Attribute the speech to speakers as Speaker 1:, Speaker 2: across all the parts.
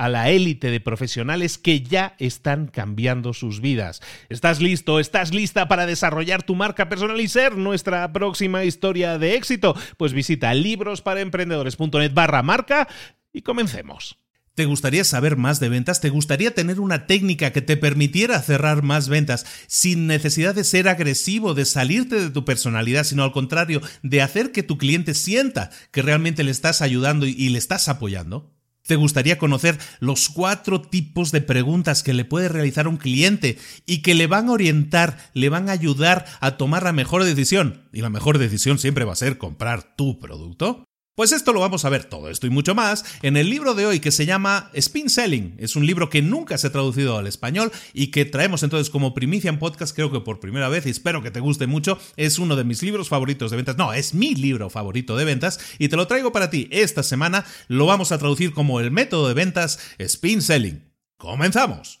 Speaker 1: a la élite de profesionales que ya están cambiando sus vidas. ¿Estás listo? ¿Estás lista para desarrollar tu marca personal y ser nuestra próxima historia de éxito? Pues visita librosparaemprendedores.net barra marca y comencemos.
Speaker 2: ¿Te gustaría saber más de ventas? ¿Te gustaría tener una técnica que te permitiera cerrar más ventas sin necesidad de ser agresivo, de salirte de tu personalidad, sino al contrario, de hacer que tu cliente sienta que realmente le estás ayudando y le estás apoyando? ¿Te gustaría conocer los cuatro tipos de preguntas que le puede realizar un cliente y que le van a orientar, le van a ayudar a tomar la mejor decisión? Y la mejor decisión siempre va a ser comprar tu producto. Pues esto lo vamos a ver todo esto y mucho más en el libro de hoy que se llama Spin Selling. Es un libro que nunca se ha traducido al español y que traemos entonces como primicia en podcast, creo que por primera vez y espero que te guste mucho. Es uno de mis libros favoritos de ventas. No, es mi libro favorito de ventas y te lo traigo para ti esta semana. Lo vamos a traducir como el método de ventas Spin Selling. ¡Comenzamos!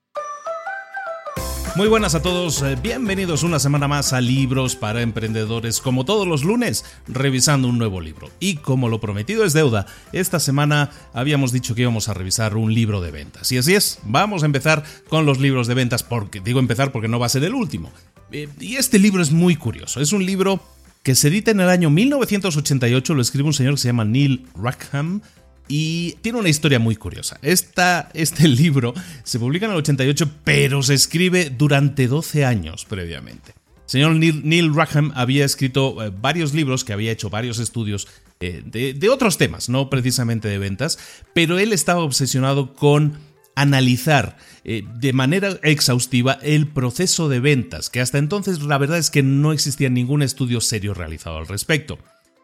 Speaker 2: Muy buenas a todos, eh, bienvenidos una semana más a Libros para Emprendedores, como todos los lunes, revisando un nuevo libro. Y como lo prometido es deuda, esta semana habíamos dicho que íbamos a revisar un libro de ventas. Y así es, vamos a empezar con los libros de ventas, porque digo empezar porque no va a ser el último. Eh, y este libro es muy curioso, es un libro que se edita en el año 1988, lo escribe un señor que se llama Neil Rackham, y tiene una historia muy curiosa. este libro se publica en el 88, pero se escribe durante 12 años previamente. señor Neil, Rackham había escrito eh, varios libros, que había hecho varios estudios eh, de, otros temas, no precisamente de ventas, pero él estaba obsesionado con analizar eh, de manera exhaustiva el proceso de ventas, que hasta entonces la verdad es que no existía ningún estudio serio realizado al respecto.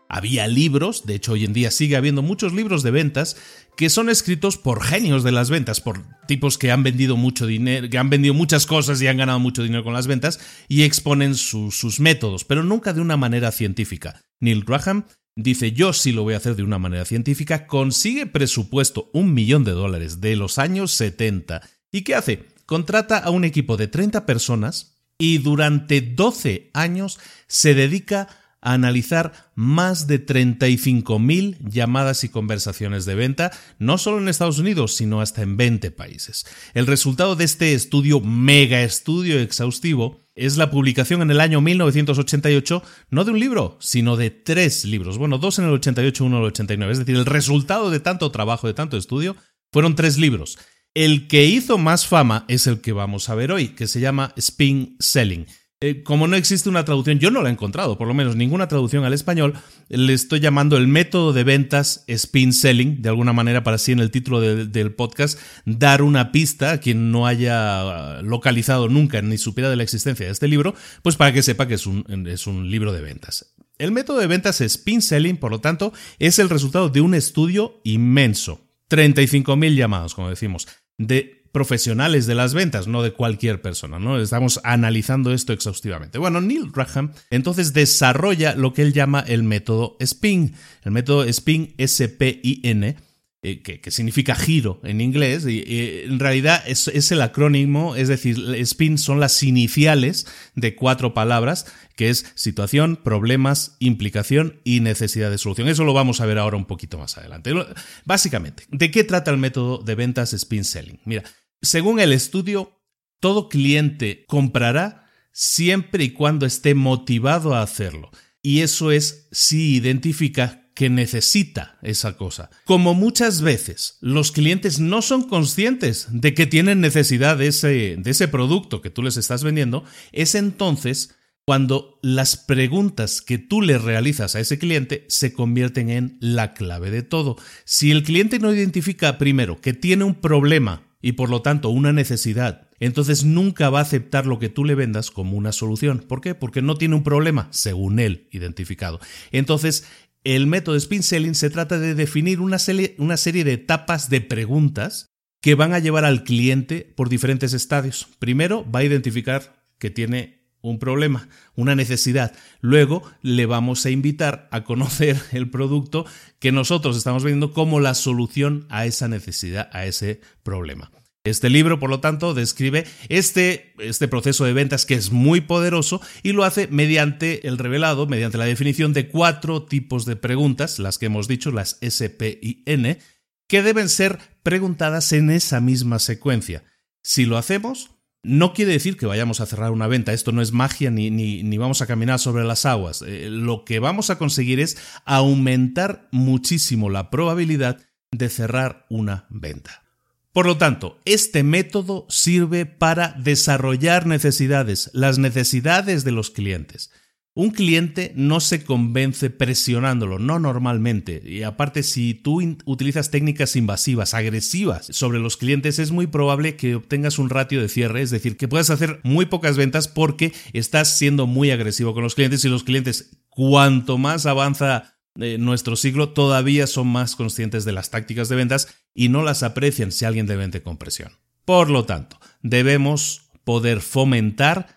Speaker 2: Había libros, de hecho hoy en día sigue habiendo muchos libros de ventas que son escritos por genios de las ventas, por tipos que han vendido mucho dinero, que han vendido muchas cosas y han ganado mucho dinero con las ventas y exponen sus métodos, pero nunca de una manera científica. Neil Graham dice yo sí lo voy a hacer de una manera científica, consigue presupuesto un millón de dólares de los años 70 y ¿qué hace? Contrata a un equipo de 30 personas y durante 12 años se dedica a analizar más de 35.000 llamadas y conversaciones de venta, no solo en Estados Unidos, sino hasta en 20 países. El resultado de este estudio, mega estudio exhaustivo, es la publicación en el año 1988 no de un libro, sino de tres libros. Bueno, dos en el 88, uno en el 89. Es decir, el resultado de tanto trabajo, de tanto estudio, fueron tres libros. El que hizo más fama es el que vamos a ver hoy, que se llama Spin Selling. Eh, como no existe una traducción, yo no la he encontrado, por lo menos ninguna traducción al español, le estoy llamando el método de ventas spin selling, de alguna manera para así en el título del podcast dar una pista a quien no haya localizado nunca ni supiera de la existencia de este libro, pues para que sepa que es un, es un libro de ventas. El método de ventas spin selling, por lo tanto, es el resultado de un estudio inmenso. 35.000 llamados, como decimos, de profesionales de las ventas, no de cualquier persona, ¿no? Estamos analizando esto exhaustivamente. Bueno, Neil Graham entonces desarrolla lo que él llama el método SPIN. El método SPIN, S-P-I-N, eh, que, significa giro en inglés, y, en realidad es, es, el acrónimo, es decir, SPIN son las iniciales de cuatro palabras, que es situación, problemas, implicación y necesidad de solución. Eso lo vamos a ver ahora un poquito más adelante. Básicamente, ¿de qué trata el método de ventas Spin Selling? Mira, según el estudio, todo cliente comprará siempre y cuando esté motivado a hacerlo. Y eso es si identifica que necesita esa cosa. Como muchas veces los clientes no son conscientes de que tienen necesidad de ese, de ese producto que tú les estás vendiendo, es entonces cuando las preguntas que tú le realizas a ese cliente se convierten en la clave de todo. Si el cliente no identifica primero que tiene un problema y por lo tanto una necesidad, entonces nunca va a aceptar lo que tú le vendas como una solución. ¿Por qué? Porque no tiene un problema, según él, identificado. Entonces, el método spin selling se trata de definir una, una serie de etapas de preguntas que van a llevar al cliente por diferentes estadios. Primero va a identificar que tiene un problema, una necesidad. Luego le vamos a invitar a conocer el producto que nosotros estamos vendiendo como la solución a esa necesidad, a ese problema. Este libro, por lo tanto, describe este, este, proceso de ventas que es muy poderoso y lo hace mediante el revelado, mediante la definición de cuatro tipos de preguntas, las que hemos dicho, las S, y N, que deben ser preguntadas en esa misma secuencia. Si lo hacemos, no quiere decir que vayamos a cerrar una venta, esto no es magia ni, ni, vamos a caminar sobre las aguas. Eh, lo que vamos a conseguir es aumentar muchísimo la probabilidad de cerrar una venta. Por lo tanto, este método sirve para desarrollar necesidades, las necesidades de los clientes. Un cliente no se convence presionándolo, no normalmente. Y aparte, si tú utilizas técnicas invasivas, agresivas sobre los clientes, es muy probable que obtengas un ratio de cierre, es decir, que puedas hacer muy pocas ventas porque estás siendo muy agresivo con los clientes y los clientes, cuanto más avanza nuestro siglo todavía son más conscientes de las tácticas de ventas y no las aprecian si alguien le vende con presión. Por lo tanto, debemos poder fomentar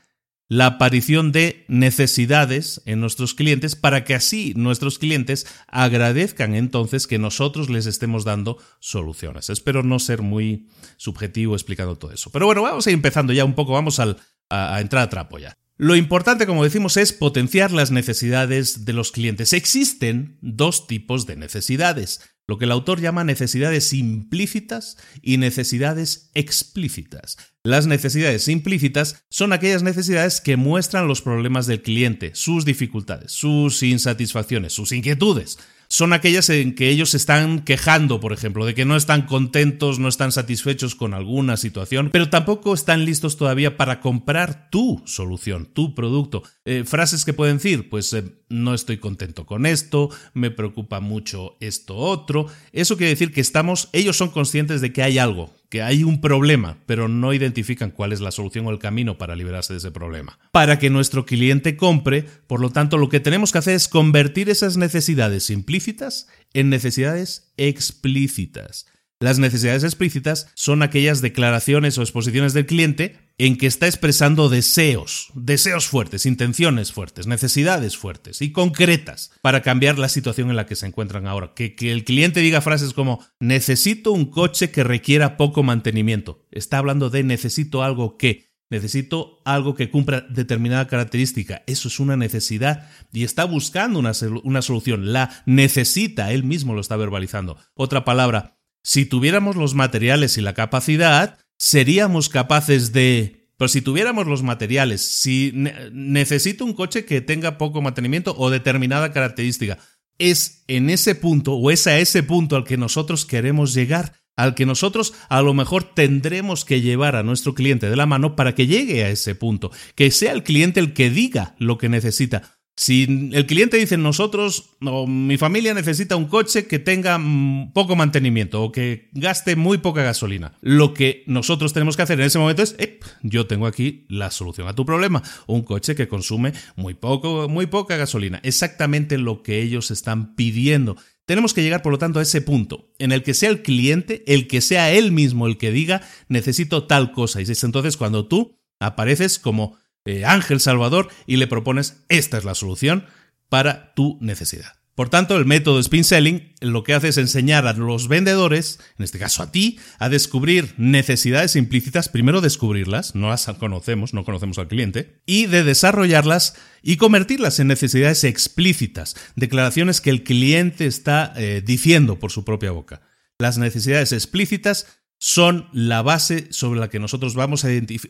Speaker 2: la aparición de necesidades en nuestros clientes para que así nuestros clientes agradezcan entonces que nosotros les estemos dando soluciones. Espero no ser muy subjetivo explicando todo eso. Pero bueno, vamos a ir empezando ya un poco, vamos a, a entrar a trapo ya. Lo importante, como decimos, es potenciar las necesidades de los clientes. Existen dos tipos de necesidades, lo que el autor llama necesidades implícitas y necesidades explícitas. Las necesidades implícitas son aquellas necesidades que muestran los problemas del cliente, sus dificultades, sus insatisfacciones, sus inquietudes son aquellas en que ellos se están quejando, por ejemplo, de que no están contentos, no están satisfechos con alguna situación, pero tampoco están listos todavía para comprar tu solución, tu producto. Eh, frases que pueden decir, pues eh, no estoy contento con esto, me preocupa mucho esto otro. Eso quiere decir que estamos, ellos son conscientes de que hay algo que hay un problema, pero no identifican cuál es la solución o el camino para liberarse de ese problema. Para que nuestro cliente compre, por lo tanto, lo que tenemos que hacer es convertir esas necesidades implícitas en necesidades explícitas. Las necesidades explícitas son aquellas declaraciones o exposiciones del cliente en que está expresando deseos, deseos fuertes, intenciones fuertes, necesidades fuertes y concretas para cambiar la situación en la que se encuentran ahora. Que, el cliente diga frases como necesito un coche que requiera poco mantenimiento. Está hablando de necesito algo que, necesito algo que cumpla determinada característica. Eso es una necesidad y está buscando una, una solución. La necesita, él mismo lo está verbalizando. Otra palabra, si tuviéramos los materiales y la capacidad, seríamos capaces de... Pero si tuviéramos los materiales, si necesito un coche que tenga poco mantenimiento o determinada característica, es en ese punto o es a ese punto al que nosotros queremos llegar, al que nosotros a lo mejor tendremos que llevar a nuestro cliente de la mano para que llegue a ese punto, que sea el cliente el que diga lo que necesita. Si el cliente dice nosotros o mi familia necesita un coche que tenga mm, poco mantenimiento o que gaste muy poca gasolina, lo que nosotros tenemos que hacer en ese momento es, yo tengo aquí la solución a tu problema, un coche que consume muy poco, muy poca gasolina, exactamente lo que ellos están pidiendo. Tenemos que llegar, por lo tanto, a ese punto en el que sea el cliente, el que sea él mismo el que diga necesito tal cosa. Y es entonces cuando tú apareces como eh, Ángel Salvador y le propones esta es la solución para tu necesidad. Por tanto, el método Spin Selling lo que hace es enseñar a los vendedores, en este caso a ti, a descubrir necesidades implícitas, primero descubrirlas, no las conocemos, no conocemos al cliente, y de desarrollarlas y convertirlas en necesidades explícitas, declaraciones que el cliente está eh, diciendo por su propia boca. Las necesidades explícitas son la base sobre la que nosotros vamos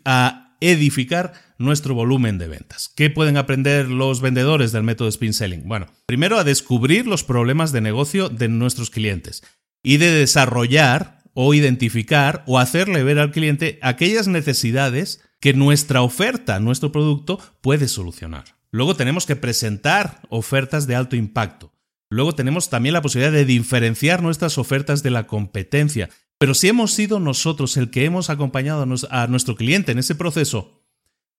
Speaker 2: a, edificar nuestro volumen de ventas. ¿Qué pueden aprender los vendedores del método Spin Selling? Bueno, primero a descubrir los problemas de negocio de nuestros clientes y de desarrollar o identificar o hacerle ver al cliente aquellas necesidades que nuestra oferta, nuestro producto puede solucionar. Luego tenemos que presentar ofertas de alto impacto. Luego tenemos también la posibilidad de diferenciar nuestras ofertas de la competencia pero si hemos sido nosotros el que hemos acompañado a nuestro cliente en ese proceso,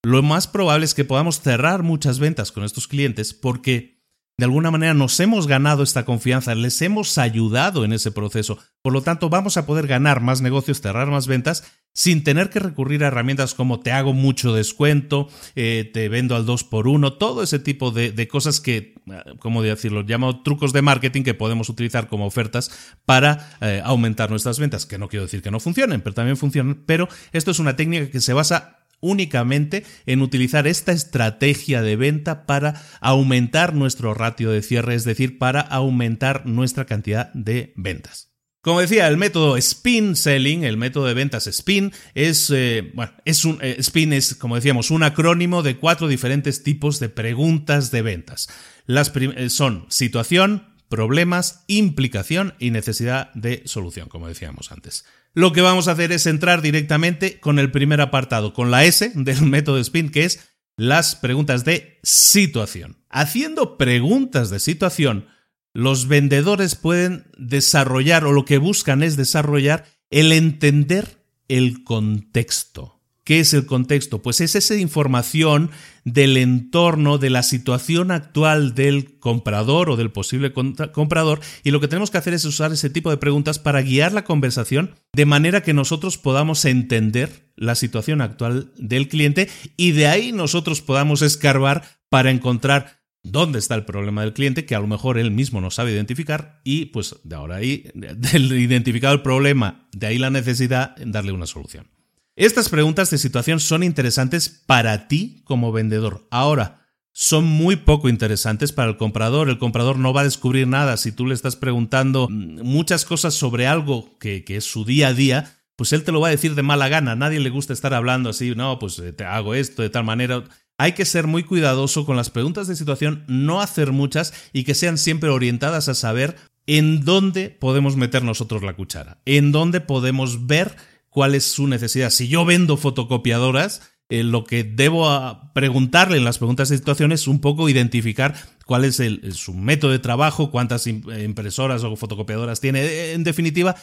Speaker 2: lo más probable es que podamos cerrar muchas ventas con estos clientes porque de alguna manera nos hemos ganado esta confianza, les hemos ayudado en ese proceso. Por lo tanto, vamos a poder ganar más negocios, cerrar más ventas sin tener que recurrir a herramientas como te hago mucho descuento, eh, te vendo al 2 por 1 todo ese tipo de, cosas que, eh, ¿cómo decirlo? Llamo trucos de marketing que podemos utilizar como ofertas para eh, aumentar nuestras ventas, que no quiero decir que no funcionen, pero también funcionan, pero esto es una técnica que se basa únicamente en utilizar esta estrategia de venta para aumentar nuestro ratio de cierre, es decir, para aumentar nuestra cantidad de ventas. Como decía, el método Spin Selling, el método de ventas Spin, es, eh, bueno, es un, eh, Spin es, como decíamos, un acrónimo de cuatro diferentes tipos de preguntas de ventas. Las eh, son situación, problemas, implicación y necesidad de solución, como decíamos antes. Lo que vamos a hacer es entrar directamente con el primer apartado, con la S del método Spin, que es las preguntas de situación. Haciendo preguntas de situación, los vendedores pueden desarrollar o lo que buscan es desarrollar el entender el contexto. ¿Qué es el contexto? Pues es esa información del entorno, de la situación actual del comprador o del posible comprador y lo que tenemos que hacer es usar ese tipo de preguntas para guiar la conversación de manera que nosotros podamos entender la situación actual del cliente y de ahí nosotros podamos escarbar para encontrar dónde está el problema del cliente, que a lo mejor él mismo no sabe identificar, y pues de ahora ahí, del identificado el problema, de ahí la necesidad, en darle una solución. Estas preguntas de situación son interesantes para ti como vendedor. Ahora, son muy poco interesantes para el comprador. El comprador no va a descubrir nada si tú le estás preguntando muchas cosas sobre algo que, es su día a día. Pues él te lo va a decir de mala gana. Nadie le gusta estar hablando así, no, pues eh, te hago esto de tal manera hay que ser muy cuidadoso con las preguntas de situación, no hacer muchas y que sean siempre orientadas a saber en dónde podemos meter nosotros la cuchara, en dónde podemos ver cuál es su necesidad. Si yo vendo fotocopiadoras, eh, lo que debo preguntarle en las preguntas de situación es un poco identificar cuál es su método de trabajo, cuántas impresoras o fotocopiadoras tiene. En definitiva,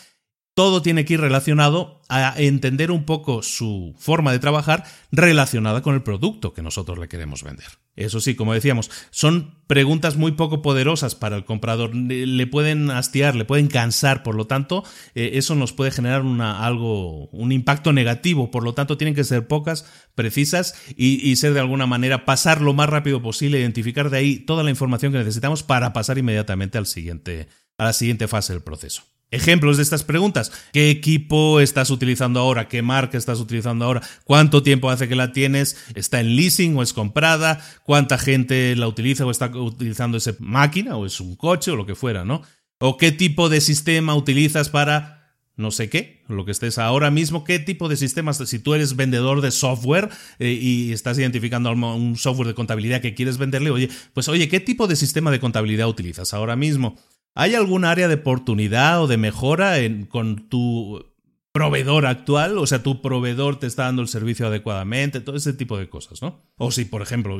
Speaker 2: todo tiene que ir relacionado a entender un poco su forma de trabajar relacionada con el producto que nosotros le queremos vender. Eso sí, como decíamos, son preguntas muy poco poderosas para el comprador. Le pueden hastiar, le pueden cansar, por lo tanto, eh, eso nos puede generar una, algo, un impacto negativo. Por lo tanto, tienen que ser pocas, precisas y, ser de alguna manera pasar lo más rápido posible, identificar de ahí toda la información que necesitamos para pasar inmediatamente al siguiente, a la siguiente fase del proceso. Ejemplos de estas preguntas. ¿Qué equipo estás utilizando ahora? ¿Qué marca estás utilizando ahora? ¿Cuánto tiempo hace que la tienes? ¿Está en leasing o es comprada? ¿Cuánta gente la utiliza o está utilizando esa máquina o es un coche o lo que fuera, ¿no? ¿O qué tipo de sistema utilizas para no sé qué, lo que estés ahora mismo, qué tipo de sistemas, si tú eres vendedor de software eh, y estás identificando un software de contabilidad que quieres venderle, oye, pues oye, ¿qué tipo de sistema de contabilidad utilizas ahora mismo? ¿Hay algún área de oportunidad o de mejora en, con tu proveedor actual, o sea, tu proveedor te está dando el servicio adecuadamente, todo ese tipo de cosas, ¿no? O si, por ejemplo,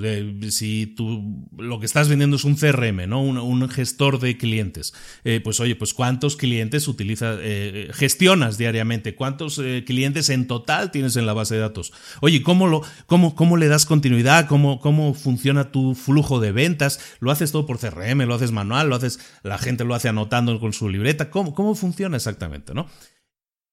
Speaker 2: si tú lo que estás vendiendo es un CRM, ¿no? Un, gestor de clientes, eh, pues oye, pues cuántos clientes utilizas, eh, gestionas diariamente, cuántos eh, clientes en total tienes en la base de datos. Oye, ¿cómo, lo, cómo, cómo le das continuidad? ¿Cómo, ¿Cómo funciona tu flujo de ventas? ¿Lo haces todo por CRM? ¿Lo haces manual? ¿Lo haces, la gente lo hace anotando con su libreta? ¿Cómo, cómo funciona exactamente, no?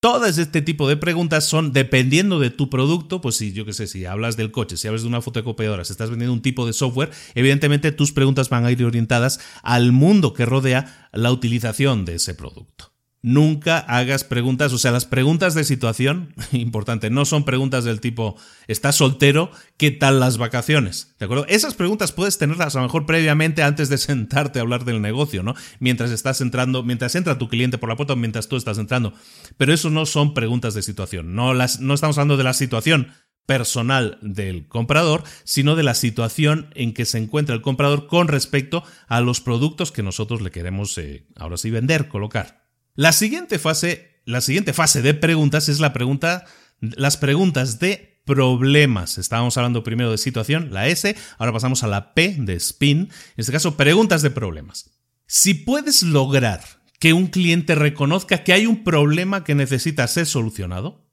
Speaker 2: Todas este tipo de preguntas son dependiendo de tu producto, pues si yo qué sé, si hablas del coche, si hablas de una fotocopiadora, si estás vendiendo un tipo de software, evidentemente tus preguntas van a ir orientadas al mundo que rodea la utilización de ese producto nunca hagas preguntas, o sea, las preguntas de situación, importante, no son preguntas del tipo, ¿estás soltero? ¿Qué tal las vacaciones? ¿De acuerdo? Esas preguntas puedes tenerlas a lo mejor previamente antes de sentarte a hablar del negocio, ¿no? Mientras estás entrando, mientras entra tu cliente por la puerta o mientras tú estás entrando. Pero eso no son preguntas de situación, no, las, no estamos hablando de la situación personal del comprador, sino de la situación en que se encuentra el comprador con respecto a los productos que nosotros le queremos, eh, ahora sí, vender, colocar. La siguiente fase, la siguiente fase de preguntas es la pregunta, las preguntas de problemas. Estábamos hablando primero de situación, la S, ahora pasamos a la P de spin, en este caso preguntas de problemas. Si puedes lograr que un cliente reconozca que hay un problema que necesita ser solucionado,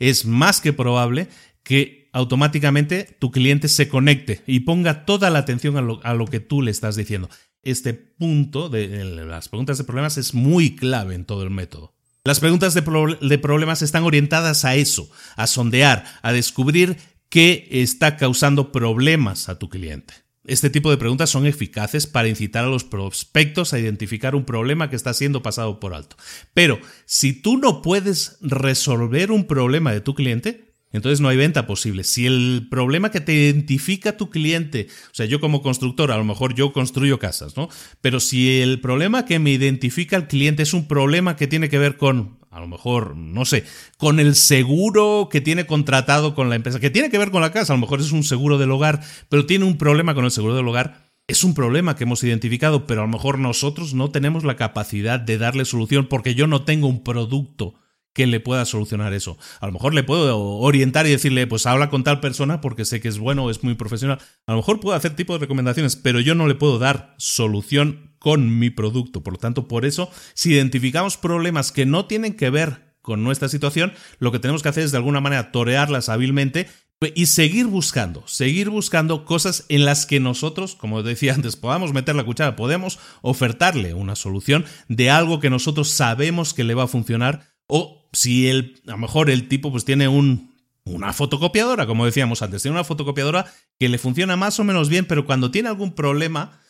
Speaker 2: es más que probable que automáticamente tu cliente se conecte y ponga toda la atención a lo, a lo que tú le estás diciendo este punto de las preguntas de problemas es muy clave en todo el método. Las preguntas de, problemas están orientadas a eso, a sondear, a descubrir qué está causando problemas a tu cliente. Este tipo de preguntas son eficaces para incitar a los prospectos a identificar un problema que está siendo pasado por alto. Pero si tú no puedes resolver un problema de tu cliente, entonces no hay venta posible. Si el problema que te identifica tu cliente, o sea, yo como constructor, a lo mejor yo construyo casas, ¿no? Pero si el problema que me identifica el cliente es un problema que tiene que ver con, a lo mejor, no sé, con el seguro que tiene contratado con la empresa, que tiene que ver con la casa, a lo mejor es un seguro del hogar, pero tiene un problema con el seguro del hogar, es un problema que hemos identificado, pero a lo mejor nosotros no tenemos la capacidad de darle solución porque yo no tengo un producto que le pueda solucionar eso. A lo mejor le puedo orientar y decirle, pues habla con tal persona porque sé que es bueno, es muy profesional. A lo mejor puedo hacer tipo de recomendaciones, pero yo no le puedo dar solución con mi producto. Por lo tanto, por eso, si identificamos problemas que no tienen que ver con nuestra situación, lo que tenemos que hacer es de alguna manera torearlas hábilmente y seguir buscando, seguir buscando cosas en las que nosotros, como decía antes, podamos meter la cuchara, podemos ofertarle una solución de algo que nosotros sabemos que le va a funcionar o si el, a lo mejor el tipo pues tiene un, una fotocopiadora, como decíamos antes, tiene una fotocopiadora que le funciona más o menos bien, pero cuando tiene algún problema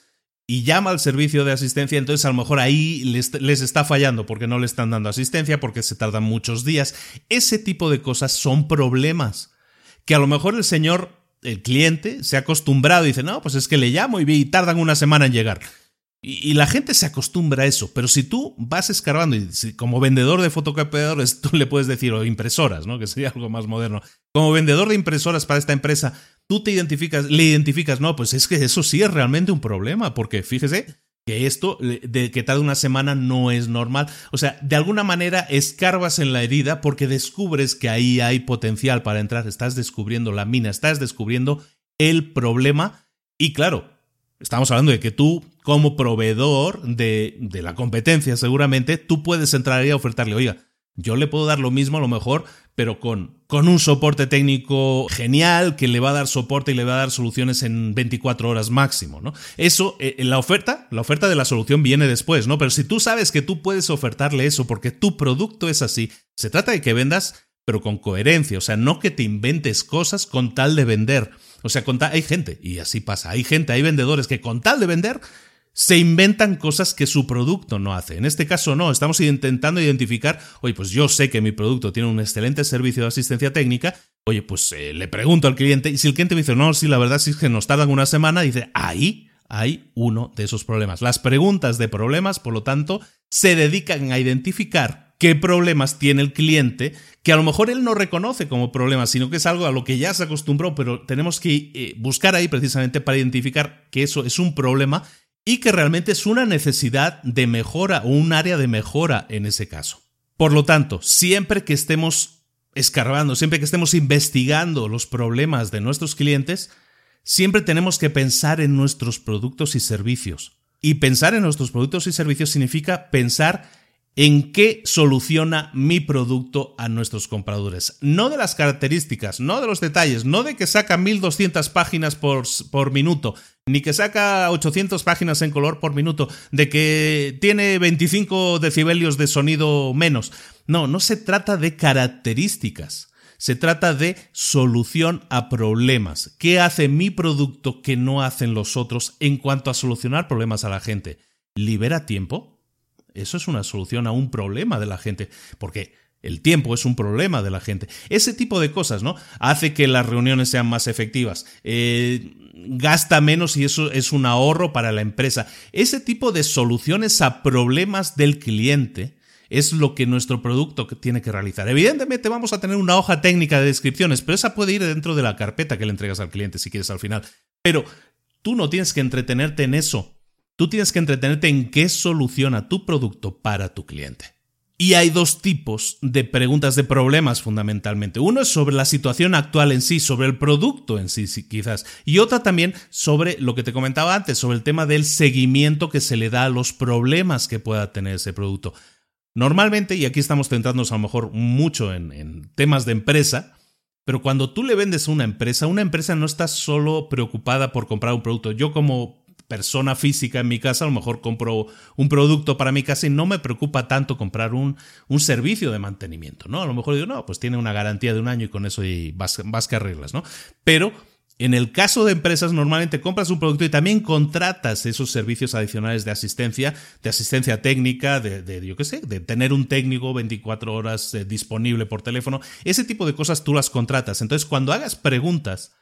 Speaker 2: y llama al servicio de asistencia, entonces a lo mejor ahí les, les, está fallando porque no le están dando asistencia, porque se tardan muchos días. Ese tipo de cosas son problemas que a lo mejor el señor, el cliente, se ha acostumbrado y dice, no, pues es que le llamo y tardan una semana en llegar. Y, la gente se acostumbra a eso, pero si tú vas escarbando y como vendedor de fotocopiadores tú le puedes decir, o impresoras, ¿no? Que sería algo más moderno. Como vendedor de impresoras para esta empresa, tú te identificas, le identificas, no, pues es que eso sí es realmente un problema, porque fíjese que esto de que tarde una semana no es normal. O sea, de alguna manera escarbas en la herida porque descubres que ahí hay potencial para entrar, estás descubriendo la mina, estás descubriendo el problema y claro, Estamos hablando de que tú, como proveedor de, de, la competencia, seguramente, tú puedes entrar a ofertarle, oiga, Yo le puedo dar lo mismo a lo mejor, pero con, con un soporte técnico genial que le va a dar soporte y le va a dar soluciones en 24 horas máximo, ¿no? Eso, eh, la oferta, la oferta de la solución viene después, ¿no? Pero si tú sabes que tú puedes ofertarle eso porque tu producto es así, se trata de que vendas pero con coherencia, o sea, no que te inventes cosas con tal de vender. O sea, con hay gente, y así pasa, hay gente, hay vendedores que con tal de vender se inventan cosas que su producto no hace. En este caso no, estamos intentando identificar, oye, pues yo sé que mi producto tiene un excelente servicio de asistencia técnica, oye, pues eh, le pregunto al cliente y si el cliente me dice, no, sí, la verdad es que nos tardan una semana, dice, ahí hay uno de esos problemas. Las preguntas de problemas, por lo tanto, se dedican a identificar qué problemas tiene el cliente, que a lo mejor él no reconoce como problemas, sino que es algo a lo que ya se acostumbró, pero tenemos que eh, buscar ahí precisamente para identificar que eso es un problema y que realmente es una necesidad de mejora o un área de mejora en ese caso. Por lo tanto, siempre que estemos escarbando, siempre que estemos investigando los problemas de nuestros clientes, siempre tenemos que pensar en nuestros productos y servicios. Y pensar en nuestros productos y servicios significa pensar en qué soluciona mi producto a nuestros compradores. No de las características, no de los detalles, no de que saca 1200 páginas por, por, minuto, ni que saca 800 páginas en color por minuto, de que tiene 25 decibelios de sonido menos. No, no se trata de características. Se trata de solución a problemas. ¿Qué hace mi producto que no hacen los otros en cuanto a solucionar problemas a la gente? ¿Libera tiempo? Eso es una solución a un problema de la gente, porque el tiempo es un problema de la gente. Ese tipo de cosas, ¿no? Hace que las reuniones sean más efectivas. Eh, gasta menos y eso es un ahorro para la empresa. Ese tipo de soluciones a problemas del cliente es lo que nuestro producto tiene que realizar. Evidentemente vamos a tener una hoja técnica de descripciones, pero esa puede ir dentro de la carpeta que le entregas al cliente si quieres al final. Pero tú no tienes que entretenerte en eso. Tú tienes que entretenerte en qué soluciona tu producto para tu cliente. Y hay dos tipos de preguntas de problemas fundamentalmente. Uno es sobre la situación actual en sí, sobre el producto en sí, quizás. Y otra también sobre lo que te comentaba antes, sobre el tema del seguimiento que se le da a los problemas que pueda tener ese producto. Normalmente, y aquí estamos centrándonos a lo mejor mucho en, en temas de empresa, pero cuando tú le vendes a una empresa, una empresa no está solo preocupada por comprar un producto. Yo como persona física en mi casa, a lo mejor compro un producto para mi casa y no me preocupa tanto comprar un, un servicio de mantenimiento, ¿no? A lo mejor digo, no, pues tiene una garantía de un año y con eso y vas, vas que arreglas, ¿no? Pero en el caso de empresas, normalmente compras un producto y también contratas esos servicios adicionales de asistencia, de asistencia técnica, de, de yo qué sé, de tener un técnico 24 horas eh, disponible por teléfono. Ese tipo de cosas tú las contratas. Entonces, cuando hagas preguntas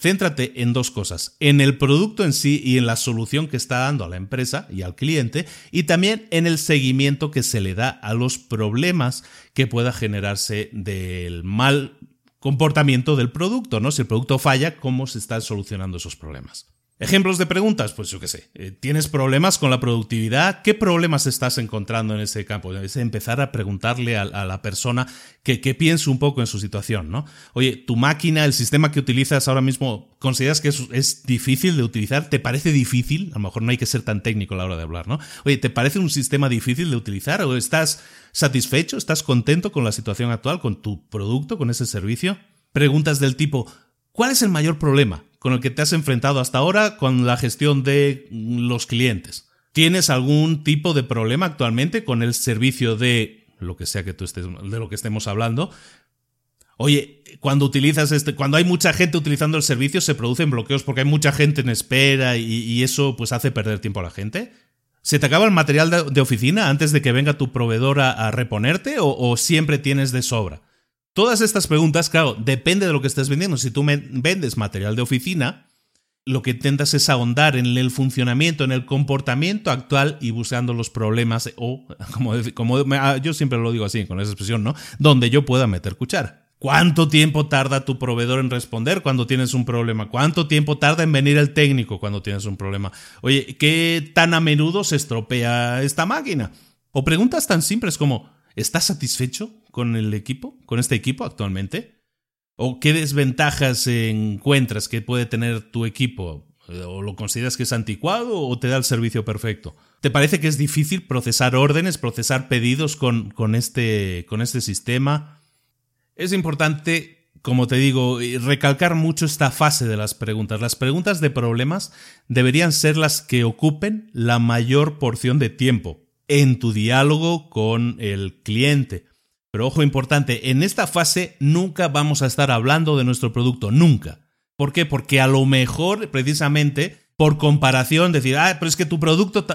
Speaker 2: Céntrate en dos cosas, en el producto en sí y en la solución que está dando a la empresa y al cliente, y también en el seguimiento que se le da a los problemas que pueda generarse del mal comportamiento del producto, ¿no? Si el producto falla, ¿cómo se están solucionando esos problemas? Ejemplos de preguntas, pues yo qué sé. Eh, ¿Tienes problemas con la productividad? ¿Qué problemas estás encontrando en ese campo? Es empezar a preguntarle a, la persona que, que, piense un poco en su situación, ¿no? Oye, tu máquina, el sistema que utilizas ahora mismo, ¿consideras que es, es, difícil de utilizar? ¿Te parece difícil? A lo mejor no hay que ser tan técnico a la hora de hablar, ¿no? Oye, ¿te parece un sistema difícil de utilizar? ¿O estás satisfecho? ¿Estás contento con la situación actual, con tu producto, con ese servicio? Preguntas del tipo, ¿cuál es el mayor problema? Con el que te has enfrentado hasta ahora con la gestión de los clientes. ¿Tienes algún tipo de problema actualmente con el servicio de lo que sea que tú estés, de lo que estemos hablando? Oye, cuando utilizas este, cuando hay mucha gente utilizando el servicio, se producen bloqueos porque hay mucha gente en espera y, eso pues hace perder tiempo a la gente. ¿Se te acaba el material de, oficina antes de que venga tu proveedor a, reponerte o siempre tienes de sobra? Todas estas preguntas, claro, depende de lo que estés vendiendo. Si tú vendes material de oficina, lo que intentas es ahondar en el funcionamiento, en el comportamiento actual y buscando los problemas, o como, ah, yo siempre lo digo así, con esa expresión, ¿no? Donde yo pueda meter cuchara. ¿Cuánto tiempo tarda tu proveedor en responder cuando tienes un problema? ¿Cuánto tiempo tarda en venir el técnico cuando tienes un problema? Oye, ¿qué tan a menudo se estropea esta máquina? O preguntas tan simples como, ¿estás satisfecho con el equipo, con este equipo actualmente? ¿O qué desventajas encuentras que puede tener tu equipo? ¿O lo consideras que es anticuado o te da el servicio perfecto? ¿Te parece que es difícil procesar órdenes, procesar pedidos con, con, este, con este sistema? Es importante, como te digo, recalcar mucho esta fase de las preguntas. Las preguntas de problemas deberían ser las que ocupen la mayor porción de tiempo en tu diálogo con el cliente. Pero ojo importante, en esta fase nunca vamos a estar hablando de nuestro producto, nunca. ¿Por qué? Porque a lo mejor, precisamente, por comparación, decir, ah, pero es que tu producto,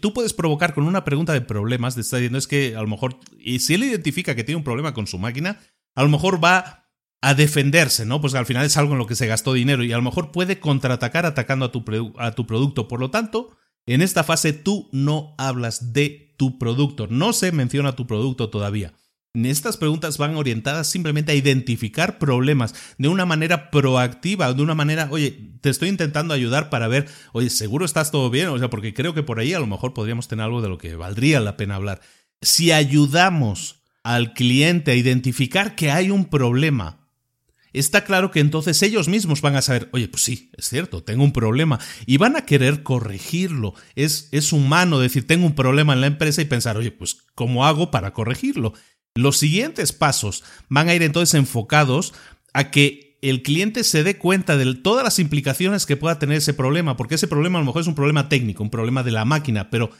Speaker 2: tú puedes provocar con una pregunta de problemas, te está diciendo, es que a lo mejor, y si él identifica que tiene un problema con su máquina, a lo mejor va a defenderse, ¿no? Pues al final es algo en lo que se gastó dinero y a lo mejor puede contraatacar atacando a tu, a tu producto. Por lo tanto, en esta fase tú no hablas de tu producto, no se menciona tu producto todavía. Estas preguntas van orientadas simplemente a identificar problemas de una manera proactiva, de una manera, oye, te estoy intentando ayudar para ver, oye, seguro estás todo bien, o sea, porque creo que por ahí a lo mejor podríamos tener algo de lo que valdría la pena hablar. Si ayudamos al cliente a identificar que hay un problema, está claro que entonces ellos mismos van a saber, oye, pues sí, es cierto, tengo un problema, y van a querer corregirlo. Es, es humano decir, tengo un problema en la empresa y pensar, oye, pues, ¿cómo hago para corregirlo? Los siguientes pasos van a ir entonces enfocados a que el cliente se dé cuenta de todas las implicaciones que pueda tener ese problema, porque ese problema a lo mejor es un problema técnico, un problema de la máquina, pero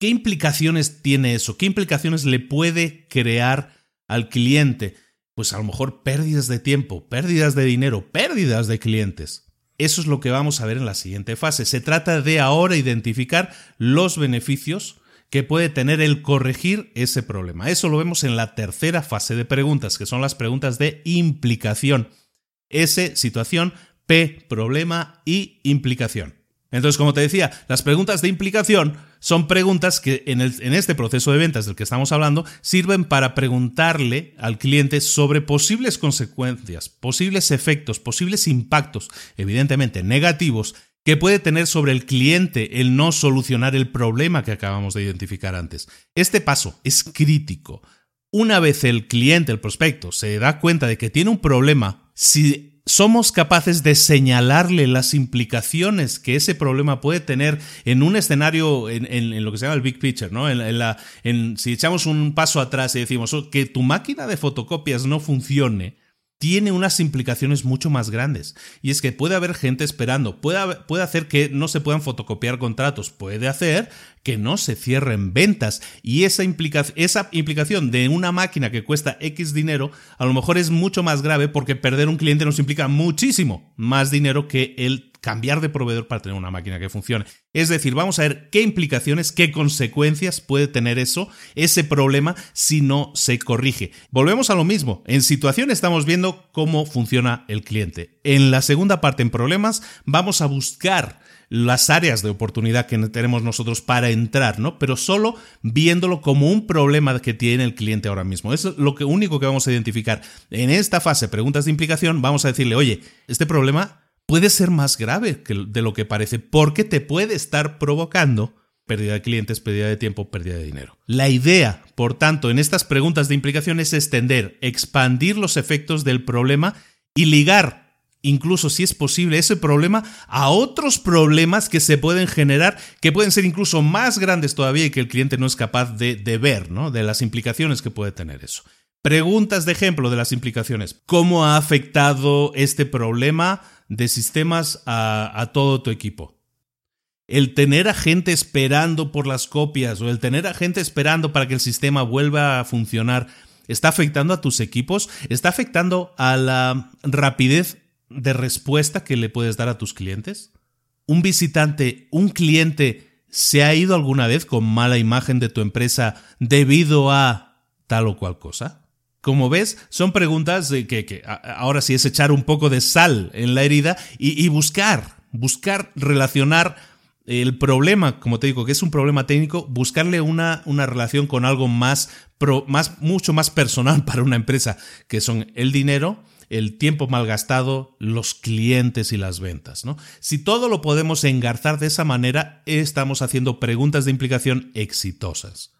Speaker 2: ¿qué implicaciones tiene eso? ¿Qué implicaciones le puede crear al cliente? Pues a lo mejor pérdidas de tiempo, pérdidas de dinero, pérdidas de clientes. Eso es lo que vamos a ver en la siguiente fase. Se trata de ahora identificar los beneficios que puede tener el corregir ese problema. Eso lo vemos en la tercera fase de preguntas, que son las preguntas de implicación. S, situación, P, problema y implicación. Entonces, como te decía, las preguntas de implicación son preguntas que en, este proceso de ventas del que estamos hablando sirven para preguntarle al cliente sobre posibles consecuencias, posibles efectos, posibles impactos, evidentemente negativos, que puede tener sobre el cliente el no solucionar el problema que acabamos de identificar antes. Este paso es crítico. Una vez el cliente, el prospecto, se da cuenta de que tiene un problema, si somos capaces de señalarle las implicaciones que ese problema puede tener en un escenario, en, lo que se llama el big picture, ¿no? si echamos un paso atrás y decimos oh, que tu máquina de fotocopias no funcione, tiene unas implicaciones mucho más grandes. Y es que puede haber gente esperando, puede, puede hacer que no se puedan fotocopiar contratos, puede hacer que no se cierren ventas. Y esa, esa implicación de una máquina que cuesta X dinero, a lo mejor es mucho más grave porque perder un cliente nos implica muchísimo más dinero que el cambiar de proveedor para tener una máquina que funcione. Es decir, vamos a ver qué implicaciones, qué consecuencias puede tener eso, ese problema, si no se corrige. Volvemos a lo mismo. En situación estamos viendo cómo funciona el cliente. En la segunda parte, en problemas, vamos a buscar las áreas de oportunidad que tenemos nosotros para entrar, ¿no? Pero solo viéndolo como un problema que tiene el cliente ahora mismo. Es lo único que vamos a identificar. En esta fase, preguntas de implicación, vamos a decirle, oye, este problema puede ser más grave de lo que parece porque te puede estar provocando pérdida de clientes, pérdida de tiempo, pérdida de dinero. La idea, por tanto, en estas preguntas de implicación es extender, expandir los efectos del problema y ligar, incluso si es posible, ese problema a otros problemas que se pueden generar, que pueden ser incluso más grandes todavía y que el cliente no es capaz de, de ver, ¿no? De las implicaciones que puede tener eso. Preguntas de ejemplo de las implicaciones. ¿Cómo ha afectado este problema de sistemas a, todo tu equipo? El tener a gente esperando por las copias o el tener a gente esperando para que el sistema vuelva a funcionar, ¿está afectando a tus equipos? ¿Está afectando a la rapidez de respuesta que le puedes dar a tus clientes? ¿Un visitante, un cliente, se ha ido alguna vez con mala imagen de tu empresa debido a tal o cual cosa? Como ves, son preguntas que, ahora sí es echar un poco de sal en la herida y, buscar, buscar relacionar el problema, como te digo, que es un problema técnico, buscarle una, una relación con algo más, más, mucho más personal para una empresa, que son el dinero, el tiempo malgastado, los clientes y las ventas. ¿no? Si todo lo podemos engarzar de esa manera, estamos haciendo preguntas de implicación exitosas.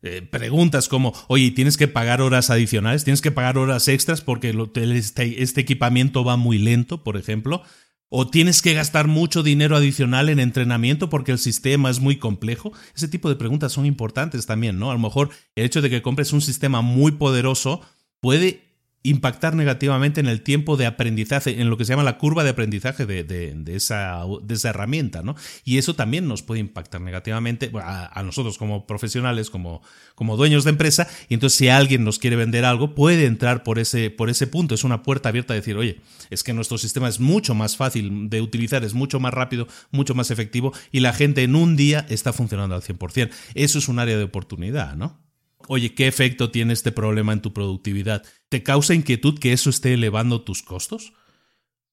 Speaker 2: Eh, preguntas como, oye, ¿tienes que pagar horas adicionales? ¿Tienes que pagar horas extras porque este, este, equipamiento va muy lento, por ejemplo? ¿O tienes que gastar mucho dinero adicional en entrenamiento porque el sistema es muy complejo? Ese tipo de preguntas son importantes también, ¿no? A lo mejor el hecho de que compres un sistema muy poderoso puede impactar negativamente en el tiempo de aprendizaje, en lo que se llama la curva de aprendizaje de, esa, de esa, herramienta, ¿no? Y eso también nos puede impactar negativamente a, nosotros como profesionales, como, como dueños de empresa, y entonces si alguien nos quiere vender algo, puede entrar por ese, por ese punto, es una puerta abierta a decir, oye, es que nuestro sistema es mucho más fácil de utilizar, es mucho más rápido, mucho más efectivo, y la gente en un día está funcionando al 100%. Eso es un área de oportunidad, ¿no? Oye, ¿qué efecto tiene este problema en tu productividad? ¿Te causa inquietud que eso esté elevando tus costos?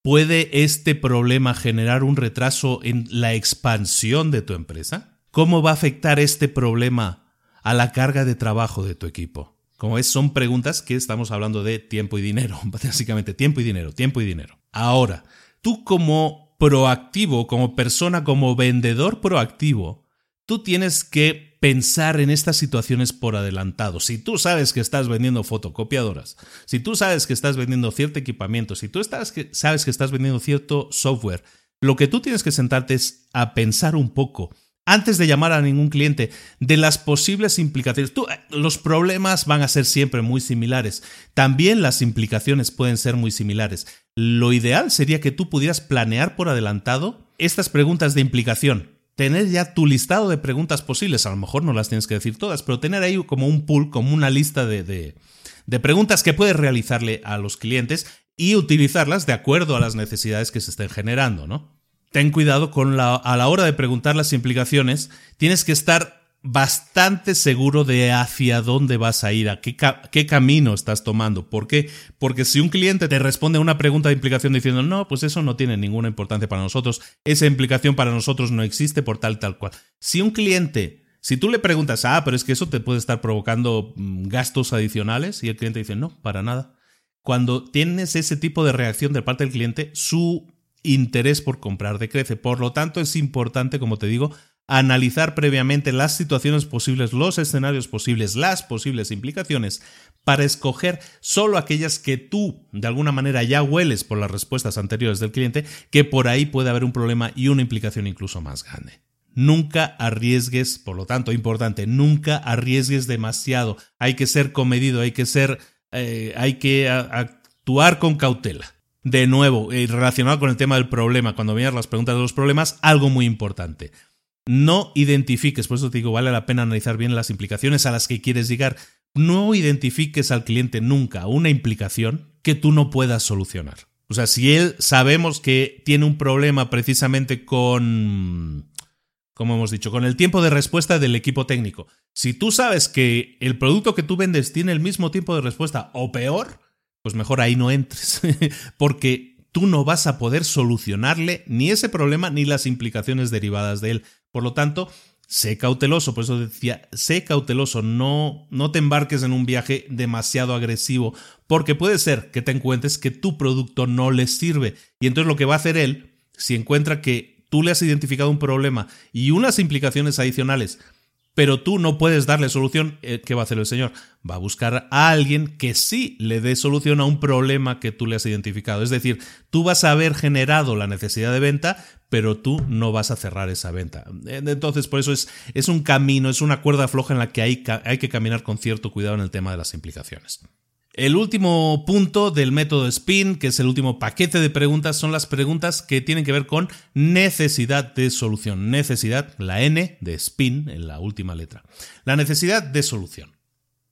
Speaker 2: ¿Puede este problema generar un retraso en la expansión de tu empresa? ¿Cómo va a afectar este problema a la carga de trabajo de tu equipo? Como es, son preguntas que estamos hablando de tiempo y dinero, básicamente tiempo y dinero, tiempo y dinero. Ahora, tú como proactivo, como persona, como vendedor proactivo, tú tienes que pensar en estas situaciones por adelantado. Si tú sabes que estás vendiendo fotocopiadoras, si tú sabes que estás vendiendo cierto equipamiento, si tú sabes que estás vendiendo cierto software, lo que tú tienes que sentarte es a pensar un poco antes de llamar a ningún cliente de las posibles implicaciones. Eh, los problemas van a ser siempre muy similares. También las implicaciones pueden ser muy similares. Lo ideal sería que tú pudieras planear por adelantado estas preguntas de implicación tener ya tu listado de preguntas posibles. A lo mejor no las tienes que decir todas, pero tener ahí como un pool, como una lista de, de, preguntas que puedes realizarle a los clientes y utilizarlas de acuerdo a las necesidades que se estén generando, ¿no? Ten cuidado con la, a la hora de preguntar las implicaciones, tienes que estar bastante seguro de hacia dónde vas a ir, a qué, camino estás tomando. ¿Por qué? Porque si un cliente te responde a una pregunta de implicación diciendo, no, pues eso no tiene ninguna importancia para nosotros, esa implicación para nosotros no existe por tal, tal cual. Si un cliente, si tú le preguntas, ah, pero es que eso te puede estar provocando mm, gastos adicionales, y el cliente dice, no, para nada. Cuando tienes ese tipo de reacción de parte del cliente, su interés por comprar decrece. Por lo tanto, es importante, como te digo, analizar previamente las situaciones posibles, los escenarios posibles, las posibles implicaciones, para escoger solo aquellas que tú de alguna manera ya hueles por las respuestas anteriores del cliente, que por ahí puede haber un problema y una implicación incluso más grande. Nunca arriesgues, por lo tanto, importante, nunca arriesgues demasiado. Hay que ser comedido, hay que ser, eh, hay que actuar con cautela. De nuevo, eh, relacionado con el tema del problema, cuando veas las preguntas de los problemas, algo muy importante no identifiques, por eso te digo, vale la pena analizar bien las implicaciones a las que quieres llegar. No identifiques al cliente nunca una implicación que tú no puedas solucionar. O sea, si él sabemos que tiene un problema precisamente con, como hemos dicho, con el tiempo de respuesta del equipo técnico. Si tú sabes que el producto que tú vendes tiene el mismo tiempo de respuesta o peor, pues mejor ahí no entres, porque tú no vas a poder solucionarle ni ese problema ni las implicaciones derivadas de él. Por lo tanto, sé cauteloso, por eso decía, sé cauteloso, no, no te embarques en un viaje demasiado agresivo, porque puede ser que te encuentres que tu producto no le sirve. Y entonces lo que va a hacer él, si encuentra que tú le has identificado un problema y unas implicaciones adicionales pero tú no puedes darle solución, eh, ¿qué va a hacer el Señor? Va a buscar a alguien que sí le dé solución a un problema que tú le has identificado. Es decir, tú vas a haber generado la necesidad de venta, pero tú no vas a cerrar esa venta. Entonces, por eso es, es un camino, es una cuerda floja en la que hay, hay que caminar con cierto cuidado en el tema de las implicaciones. El último punto del método SPIN, que es el último paquete de preguntas, son las preguntas que tienen que ver con necesidad de solución. Necesidad, la N de SPIN en la última letra. La necesidad de solución.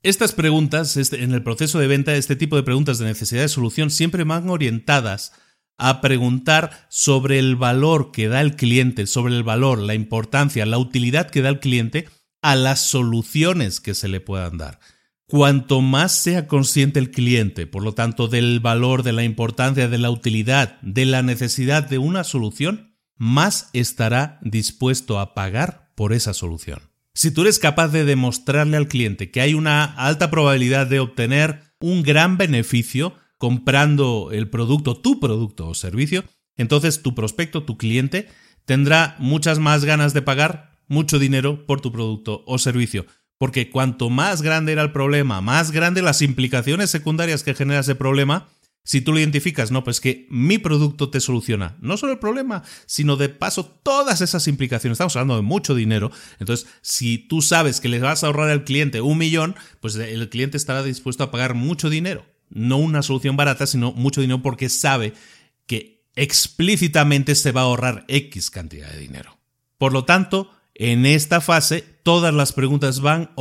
Speaker 2: Estas preguntas, este, en el proceso de venta, este tipo de preguntas de necesidad de solución siempre van orientadas a preguntar sobre el valor que da el cliente, sobre el valor, la importancia, la utilidad que da el cliente a las soluciones que se le puedan dar. Cuanto más sea consciente el cliente, por lo tanto, del valor, de la importancia, de la utilidad, de la necesidad de una solución, más estará dispuesto a pagar por esa solución. Si tú eres capaz de demostrarle al cliente que hay una alta probabilidad de obtener un gran beneficio comprando el producto, tu producto o servicio, entonces tu prospecto, tu cliente, tendrá muchas más ganas de pagar mucho dinero por tu producto o servicio porque cuanto más grande era el problema, más grandes las implicaciones secundarias que genera ese problema, Si tú lo identificas, no, pues que mi producto te soluciona no solo el problema, sino de paso todas esas implicaciones. Estamos hablando de mucho dinero. Entonces, si tú sabes que le vas a ahorrar al cliente un millón, pues el cliente estará dispuesto a pagar mucho dinero. No una solución barata, sino mucho dinero porque sabe que explícitamente se va a ahorrar X cantidad de dinero. Por lo tanto, en esta fase, todas las preguntas van,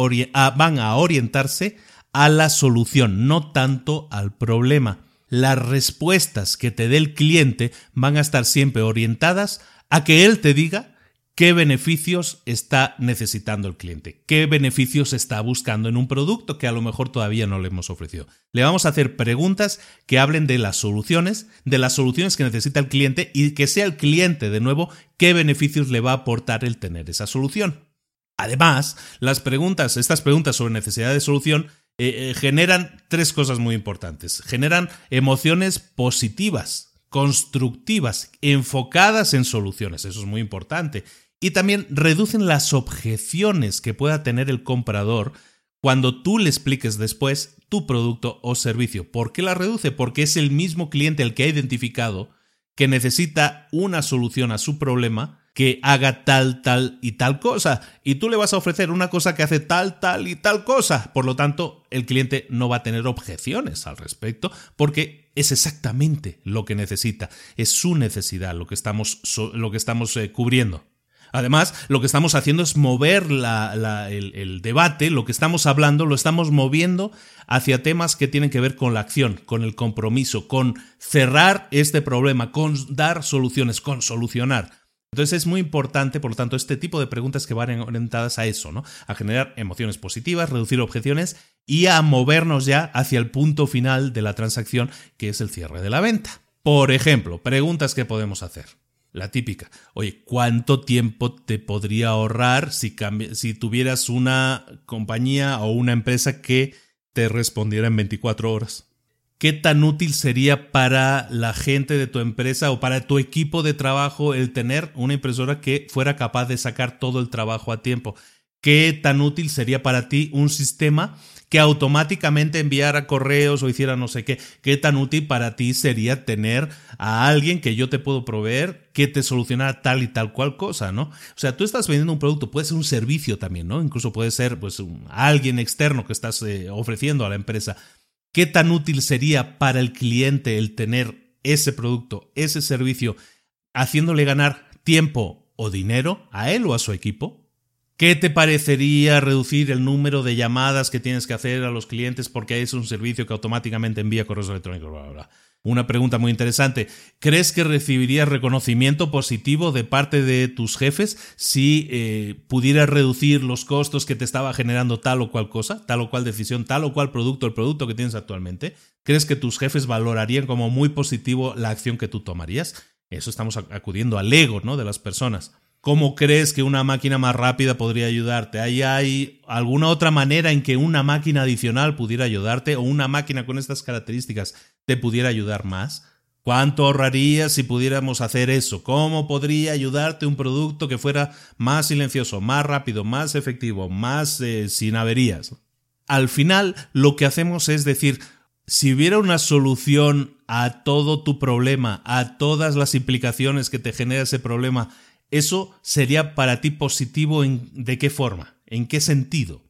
Speaker 2: van a orientarse a la solución, no tanto al problema las respuestas que te dé el cliente van a estar siempre orientadas a que él te diga qué beneficios está necesitando el cliente, qué beneficios está buscando en un producto que a lo mejor todavía no le hemos ofrecido. Le vamos a hacer preguntas que hablen de las soluciones, de las soluciones que necesita el cliente y que sea el cliente de nuevo qué beneficios le va a aportar el tener esa solución. Además, las preguntas, estas preguntas sobre necesidad de solución eh, eh, generan tres cosas muy importantes. Generan emociones positivas, constructivas, enfocadas en soluciones. Eso es muy importante. Y también reducen las objeciones que pueda tener el comprador cuando tú le expliques después tu producto o servicio. ¿Por qué la reduce? Porque es el mismo cliente el que ha identificado que necesita una solución a su problema que haga tal, tal y tal cosa. Y tú le vas a ofrecer una cosa que hace tal, tal y tal cosa. Por lo tanto, el cliente no va a tener objeciones al respecto porque es exactamente lo que necesita. Es su necesidad lo que estamos, lo que estamos eh, cubriendo. Además, lo que estamos haciendo es mover el, el, debate, lo que estamos hablando, lo estamos moviendo hacia temas que tienen que ver con la acción, con el compromiso, con cerrar este problema, con dar soluciones, con solucionar. Entonces es muy importante, por lo tanto, este tipo de preguntas que van orientadas a eso, ¿no? A generar emociones positivas, reducir objeciones y a movernos ya hacia el punto final de la transacción, que es el cierre de la venta. Por ejemplo, preguntas que podemos hacer. La típica, oye, ¿cuánto tiempo te podría ahorrar si, si tuvieras una compañía o una empresa que te respondiera en 24 horas? ¿Qué tan útil sería para la gente de tu empresa o para tu equipo de trabajo el tener una impresora que fuera capaz de sacar todo el trabajo a tiempo? ¿Qué tan útil sería para ti un sistema que automáticamente enviara correos o hiciera no sé qué? ¿Qué tan útil para ti sería tener a alguien que yo te puedo proveer que te solucionara tal y tal cual cosa, ¿no? O sea, tú estás vendiendo un producto, puede ser un servicio también, ¿no? Incluso puede ser pues alguien externo que estás eh, ofreciendo a la empresa. ¿Qué tan útil sería para el cliente el tener ese producto, ese servicio, haciéndole ganar tiempo o dinero a él o a su equipo? ¿Qué te parecería reducir el número de llamadas que tienes que hacer a los clientes porque es un servicio que automáticamente envía correos electrónicos? Bla, bla, bla. Una pregunta muy interesante. ¿Crees que recibirías reconocimiento positivo de parte de tus jefes si eh, pudieras reducir los costos que te estaba generando tal o cual cosa, tal o cual decisión, tal o cual producto, el producto que tienes actualmente? ¿Crees que tus jefes valorarían como muy positivo la acción que tú tomarías? Eso estamos acudiendo al ego ¿no? de las personas. ¿Cómo crees que una máquina más rápida podría ayudarte? ¿Hay, ¿Hay alguna otra manera en que una máquina adicional pudiera ayudarte o una máquina con estas características te pudiera ayudar más? ¿Cuánto ahorrarías si pudiéramos hacer eso? ¿Cómo podría ayudarte un producto que fuera más silencioso, más rápido, más efectivo, más eh, sin averías? Al final, lo que hacemos es decir, si hubiera una solución a todo tu problema, a todas las implicaciones que te genera ese problema, ¿Eso sería para ti positivo de qué forma? ¿En qué sentido?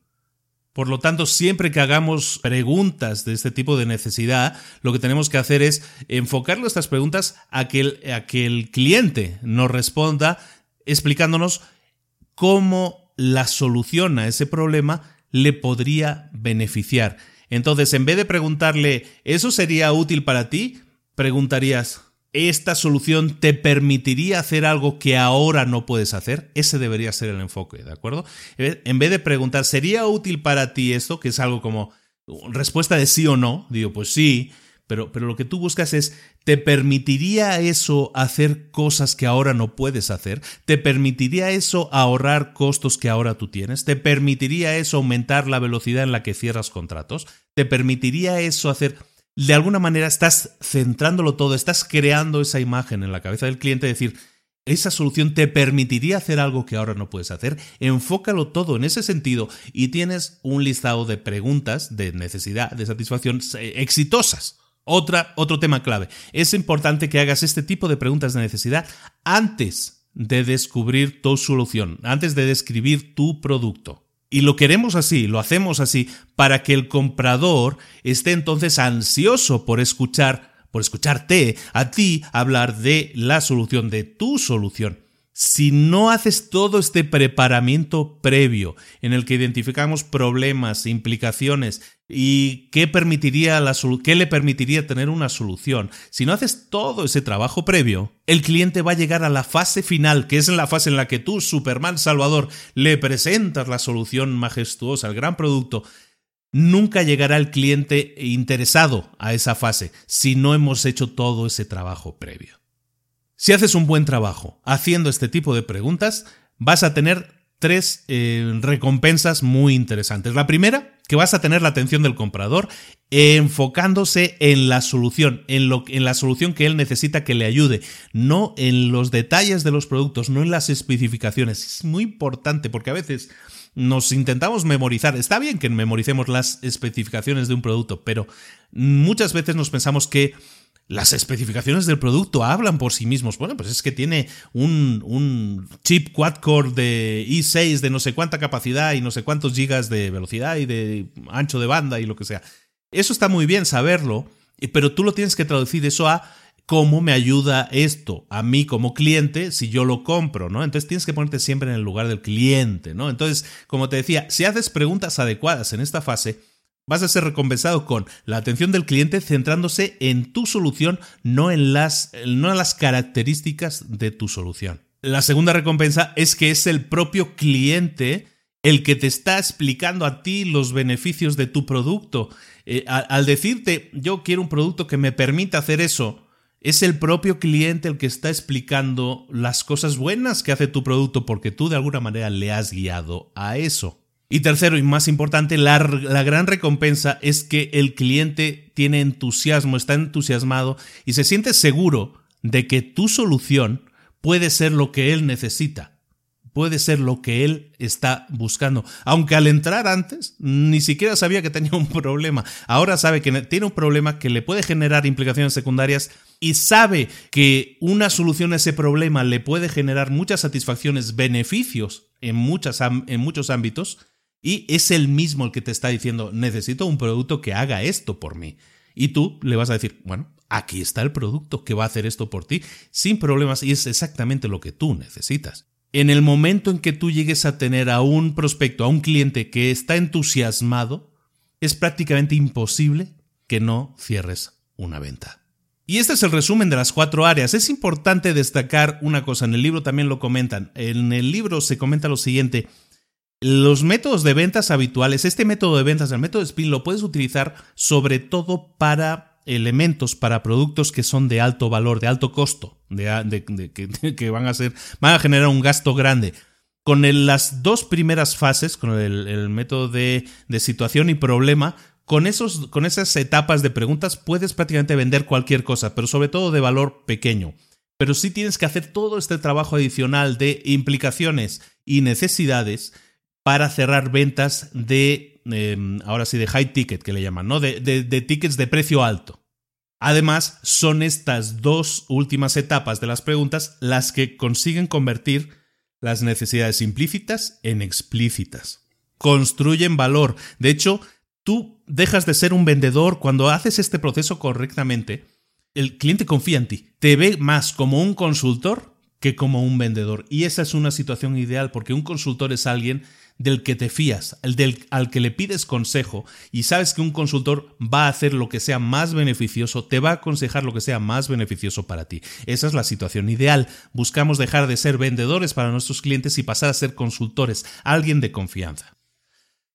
Speaker 2: Por lo tanto, siempre que hagamos preguntas de este tipo de necesidad, lo que tenemos que hacer es enfocar nuestras preguntas a que el, a que el cliente nos responda explicándonos cómo la solución a ese problema le podría beneficiar. Entonces, en vez de preguntarle, ¿eso sería útil para ti? Preguntarías, esta solución te permitiría hacer algo que ahora no puedes hacer, ese debería ser el enfoque, ¿de acuerdo? En vez de preguntar, ¿sería útil para ti esto? Que es algo como respuesta de sí o no, digo, pues sí, pero, pero lo que tú buscas es, ¿te permitiría eso hacer cosas que ahora no puedes hacer? ¿Te permitiría eso ahorrar costos que ahora tú tienes? ¿Te permitiría eso aumentar la velocidad en la que cierras contratos? ¿Te permitiría eso hacer de alguna manera estás centrándolo todo, estás creando esa imagen en la cabeza del cliente, decir, esa solución te permitiría hacer algo que ahora no puedes hacer. Enfócalo todo en ese sentido y tienes un listado de preguntas de necesidad, de satisfacción exitosas. Otra, otro tema clave. Es importante que hagas este tipo de preguntas de necesidad antes de descubrir tu solución, antes de describir tu producto. Y lo queremos así, lo hacemos así, para que el comprador esté entonces ansioso por escuchar, por escucharte a ti hablar de la solución, de tu solución. Si no haces todo este preparamiento previo en el que identificamos problemas, implicaciones y qué, permitiría la qué le permitiría tener una solución, si no haces todo ese trabajo previo, el cliente va a llegar a la fase final, que es la fase en la que tú, Superman Salvador, le presentas la solución majestuosa, el gran producto, nunca llegará el cliente interesado a esa fase si no hemos hecho todo ese trabajo previo. Si haces un buen trabajo haciendo este tipo de preguntas, vas a tener tres eh, recompensas muy interesantes. La primera, que vas a tener la atención del comprador enfocándose en la solución, en, lo, en la solución que él necesita que le ayude, no en los detalles de los productos, no en las especificaciones. Es muy importante porque a veces nos intentamos memorizar. Está bien que memoricemos las especificaciones de un producto, pero muchas veces nos pensamos que las especificaciones del producto hablan por sí mismos. Bueno, pues es que tiene un, un chip quad-core de i6 de no sé cuánta capacidad y no sé cuántos gigas de velocidad y de ancho de banda y lo que sea. Eso está muy bien saberlo, pero tú lo tienes que traducir eso a cómo me ayuda esto a mí como cliente si yo lo compro, ¿no? Entonces tienes que ponerte siempre en el lugar del cliente, ¿no? Entonces, como te decía, si haces preguntas adecuadas en esta fase, Vas a ser recompensado con la atención del cliente centrándose en tu solución, no en las, no las características de tu solución. La segunda recompensa es que es el propio cliente el que te está explicando a ti los beneficios de tu producto. Eh, al decirte, yo quiero un producto que me permita hacer eso, es el propio cliente el que está explicando las cosas buenas que hace tu producto porque tú de alguna manera le has guiado a eso. Y tercero y más importante, la, gran recompensa es que el cliente tiene entusiasmo, está entusiasmado y se siente seguro de que tu solución puede ser lo que él necesita, puede ser lo que él está buscando. Aunque al entrar antes ni siquiera sabía que tenía un problema, ahora sabe que tiene un problema que le puede generar implicaciones secundarias y sabe que una solución a ese problema le puede generar muchas satisfacciones, beneficios en, muchas, en muchos ámbitos y es el mismo el que te está diciendo, necesito un producto que haga esto por mí. Y tú le vas a decir, bueno, aquí está el producto que va a hacer esto por ti, sin problemas, y es exactamente lo que tú necesitas. En el momento en que tú llegues a tener a un prospecto, a un cliente que está entusiasmado, es prácticamente imposible que no cierres una venta. Y este es el resumen de las cuatro áreas. Es importante destacar una cosa, en el libro también lo comentan. En el libro se comenta lo siguiente, los métodos de ventas habituales, este método de ventas, el método de spin, lo puedes utilizar sobre todo para elementos, para productos que son de alto valor, de alto costo, de, que, van a ser, van a generar un gasto grande. Con las dos primeras fases, con el, método de, situación y problema, con, esos, con esas etapas de preguntas puedes prácticamente vender cualquier cosa, pero sobre todo de valor pequeño. Pero sí tienes que hacer todo este trabajo adicional de implicaciones y necesidades para cerrar ventas de, em, ahora sí, de high ticket, que le llaman, ¿no? De, de, tickets de precio alto. Además, son estas dos últimas etapas de las preguntas las que consiguen convertir las necesidades implícitas en explícitas. Construyen valor. De hecho, tú dejas de ser un vendedor cuando haces este proceso correctamente. El cliente confía en ti. Te ve más como un consultor que como un vendedor. Y esa es una situación ideal porque un consultor es alguien del que te fías, el del, al que le pides consejo y sabes que un consultor va a hacer lo que sea más beneficioso, te va a aconsejar lo que sea más beneficioso para ti. Esa es la situación ideal. Buscamos dejar de ser vendedores para nuestros clientes y pasar a ser consultores, alguien de confianza.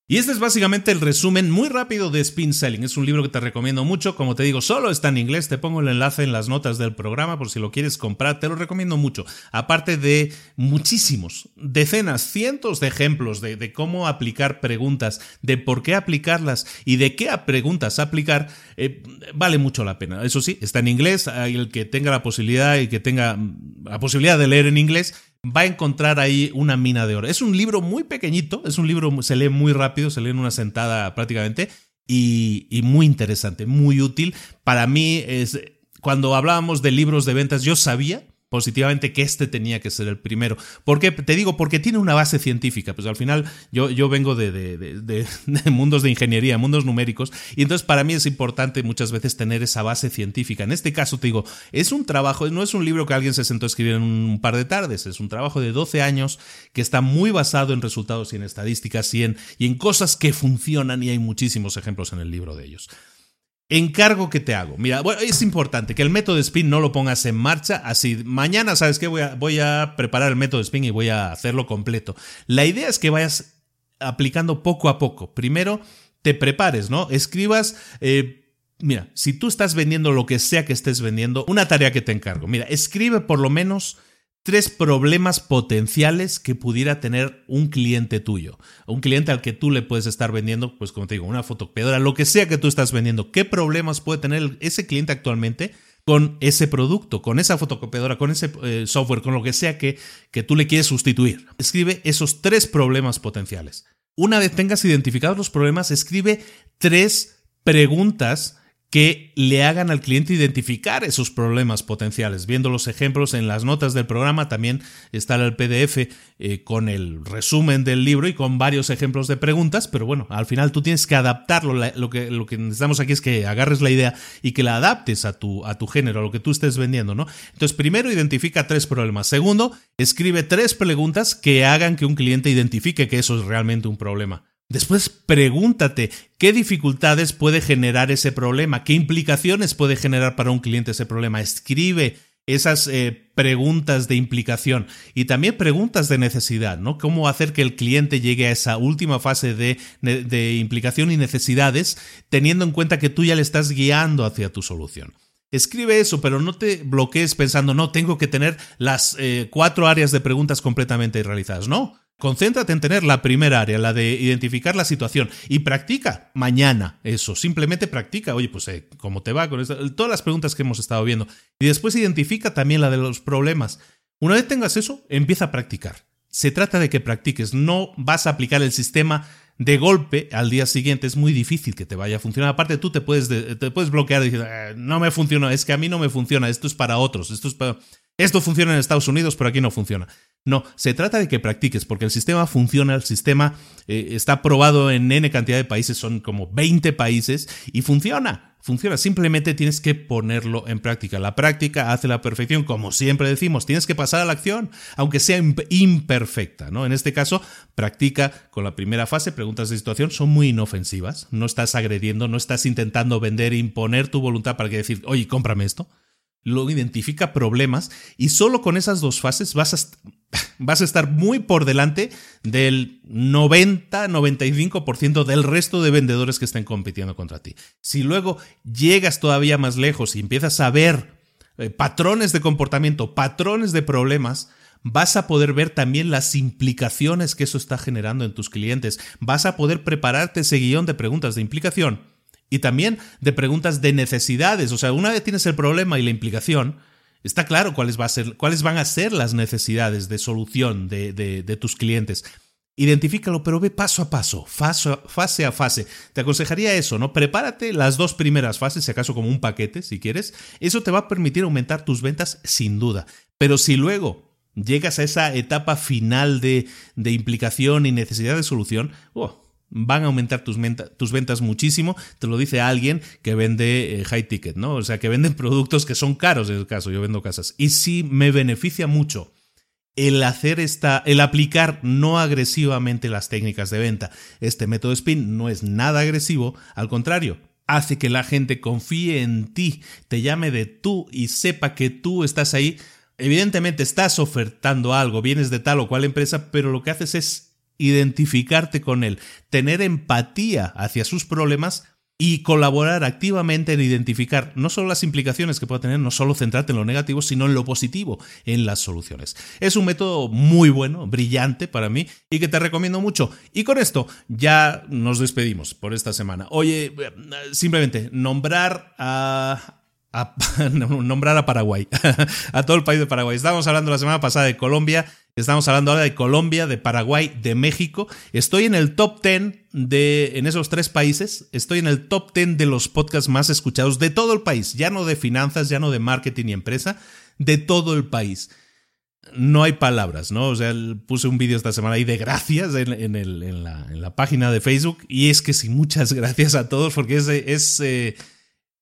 Speaker 2: Y este es básicamente el resumen muy rápido de Spin Selling. Es un libro que te recomiendo mucho. Como te digo, solo está en inglés. Te pongo el enlace en las notas del programa por si lo quieres comprar. Te lo recomiendo mucho. Aparte de muchísimos, decenas, cientos de ejemplos de, cómo aplicar preguntas, de por qué aplicarlas y de qué preguntas aplicar, eh, vale mucho la pena. Eso sí, está en inglés. El que tenga la posibilidad y que tenga la posibilidad de leer en inglés, va a encontrar ahí una mina de oro. Es un libro muy pequeñito, es un libro, se lee muy rápido, se lee en una sentada prácticamente, y, muy interesante, muy útil. Para mí es, cuando hablábamos de libros de ventas, yo sabía positivamente que este tenía que ser el primero. ¿Por qué? Te digo, porque tiene una base científica. Pues al final yo, yo vengo de, de, de, de, mundos de ingeniería, mundos numéricos, y entonces para mí es importante muchas veces tener esa base científica. En este caso te digo, es un trabajo, no es un libro que alguien se sentó a escribir en un par de tardes, es un trabajo de 12 años que está muy basado en resultados y en estadísticas y en, y en cosas que funcionan y hay muchísimos ejemplos en el libro de ellos. Encargo que te hago. Mira, es importante que el método spin no lo pongas en marcha así. Mañana, ¿sabes qué? Voy a, preparar el método spin y voy a hacerlo completo. La idea es que vayas aplicando poco a poco. Primero, te prepares, ¿no? Escribas. Eh, mira, si tú estás vendiendo lo que sea que estés vendiendo, una tarea que te encargo. Mira, escribe por lo menos tres problemas potenciales que pudiera tener un cliente tuyo, un cliente al que tú le puedes estar vendiendo, pues como te digo, una fotocopiadora, lo que sea que tú estás vendiendo, qué problemas puede tener ese cliente actualmente con ese producto, con esa fotocopiadora, con ese eh, software, con lo que sea que, que tú le quieres sustituir. Escribe esos tres problemas potenciales. Una vez tengas identificados los problemas, escribe tres preguntas que le hagan al cliente identificar esos problemas potenciales. Viendo los ejemplos en las notas del programa, también está el PDF eh, con el resumen del libro y con varios ejemplos de preguntas, pero bueno, al final tú tienes que adaptarlo. Lo que, lo que necesitamos aquí es que agarres la idea y que la adaptes a tu, a tu género, a lo que tú estés vendiendo, ¿no? Entonces, primero identifica tres problemas. Segundo, escribe tres preguntas que hagan que un cliente identifique que eso es realmente un problema. Después pregúntate qué dificultades puede generar ese problema, qué implicaciones puede generar para un cliente ese problema. Escribe esas eh, preguntas de implicación y también preguntas de necesidad, ¿no? Cómo hacer que el cliente llegue a esa última fase de, de implicación y necesidades, teniendo en cuenta que tú ya le estás guiando hacia tu solución. Escribe eso, pero no te bloquees pensando, no, tengo que tener las eh, cuatro áreas de preguntas completamente realizadas. No, Concéntrate en tener la primera área, la de identificar la situación, y practica mañana eso. Simplemente practica, oye, pues, eh, ¿cómo te va con Todas las preguntas que hemos estado viendo. Y después identifica también la de los problemas. Una vez tengas eso, empieza a practicar. Se trata de que practiques, no vas a aplicar el sistema de golpe al día siguiente. Es muy difícil que te vaya a funcionar. Aparte, tú te puedes, te puedes bloquear y decir, eh, no me funciona, es que a mí no me funciona, esto es para otros, esto es para... Esto funciona en Estados Unidos, pero aquí no funciona. No, se trata de que practiques, porque el sistema funciona, el sistema eh, está probado en N cantidad de países, son como 20 países, y funciona, funciona. Simplemente tienes que ponerlo en práctica. La práctica hace la perfección, como siempre decimos, tienes que pasar a la acción, aunque sea imperfecta, ¿no? En este caso, practica con la primera fase, preguntas de situación, son muy inofensivas, no estás agrediendo, no estás intentando vender, imponer tu voluntad para que decir, oye, cómprame esto luego identifica problemas y solo con esas dos fases vas a, vas a estar muy por delante del 90-95% del resto de vendedores que estén compitiendo contra ti. Si luego llegas todavía más lejos y empiezas a ver eh, patrones de comportamiento, patrones de problemas, vas a poder ver también las implicaciones que eso está generando en tus clientes. Vas a poder prepararte ese guion de preguntas de implicación y también de preguntas de necesidades. O sea, una vez tienes el problema y la implicación, está claro cuáles, va a ser, cuáles van a ser las necesidades de solución de, de, tus clientes. Identifícalo, pero ve paso a paso, fase a fase. Te aconsejaría eso, ¿no? Prepárate las dos primeras fases, si acaso como un paquete, si quieres. Eso te va a permitir aumentar tus ventas sin duda. Pero si luego llegas a esa etapa final de, de implicación y necesidad de solución, oh, van a aumentar tus, tus, ventas muchísimo. Te lo dice alguien que vende eh, high ticket, ¿no? O sea, que venden productos que son caros en el caso. Yo vendo casas. Y sí me beneficia mucho el hacer esta, el aplicar no agresivamente las técnicas de venta. Este método spin no es nada agresivo, al contrario, hace que la gente confíe en ti, te llame de tú y sepa que tú estás ahí. Evidentemente estás ofertando algo, vienes de tal o cual empresa, pero lo que haces es identificarte con él, tener empatía hacia sus problemas y colaborar activamente en identificar no solo las implicaciones que pueda tener, no solo centrarte en lo negativo, sino en lo positivo, en las soluciones. Es un método muy bueno, brillante para mí y que te recomiendo mucho. Y con esto ya nos despedimos por esta semana. Oye, simplemente nombrar a, nombrar a Paraguay, a todo el país de Paraguay. Estábamos hablando la semana pasada de Colombia, estamos hablando ahora de Colombia, de Paraguay, de México. Estoy en el top 10 de, en esos tres países, estoy en el top 10 de los podcasts más escuchados de todo el país, ya no de finanzas, ya no de marketing y empresa, de todo el país. No hay palabras, ¿no? O sea, puse un vídeo esta semana ahí de gracias en, la, página de Facebook y es que sí, muchas gracias a todos porque es, es eh,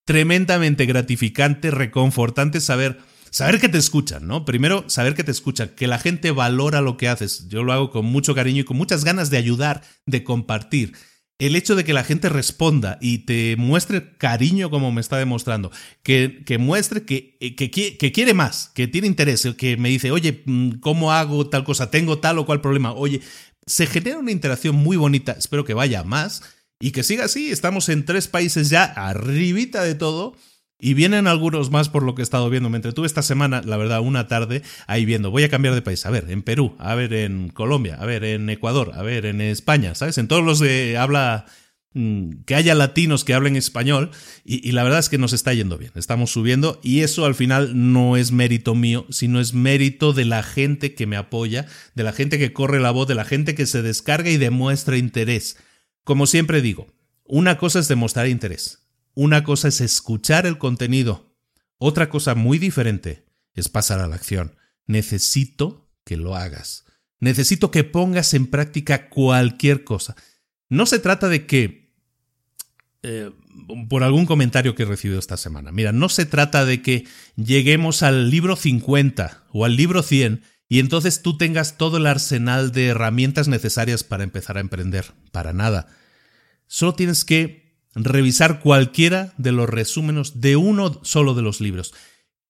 Speaker 2: tremendamente gratificante, reconfortante saber saber que te escuchan, ¿no? Primero, saber que te escuchan, que la gente valora lo que haces. Yo lo hago con mucho cariño y con muchas ganas de ayudar, de compartir. El hecho de que la gente responda y te muestre cariño como me está demostrando, que, que muestre que, eh, que, que, quiere más, que tiene interés, que me dice, oye, mm, ¿cómo hago tal cosa? Tengo tal o cual problema. Oye, se genera una interacción muy bonita, espero que vaya más y que siga así. Estamos en tres países ya, arribita de todo y vienen algunos más por lo que he estado viendo. Me entretuve esta semana, la verdad, una tarde ahí viendo. Voy a cambiar de país. A ver, en Perú, a ver, en Colombia, a ver, en Ecuador, a ver, en España, ¿sabes? En todos los de habla mm, que haya latinos que hablen español y, y, la verdad es que nos está yendo bien, estamos subiendo y eso al final no es mérito mío, sino es mérito de la gente que me apoya, de la gente que corre la voz, de la gente que se descarga y demuestra interés. Como siempre digo, una cosa es demostrar interés, una cosa es escuchar el contenido, otra cosa muy diferente es pasar a la acción. Necesito que lo hagas. Necesito que pongas en práctica cualquier cosa. No se trata de que, eh, por algún comentario que he recibido esta semana, mira, no se trata de que lleguemos al libro 50 o al libro 100 y entonces tú tengas todo el arsenal de herramientas necesarias para empezar a emprender. Para nada. Solo tienes que revisar cualquiera de los resúmenes de uno solo de los libros.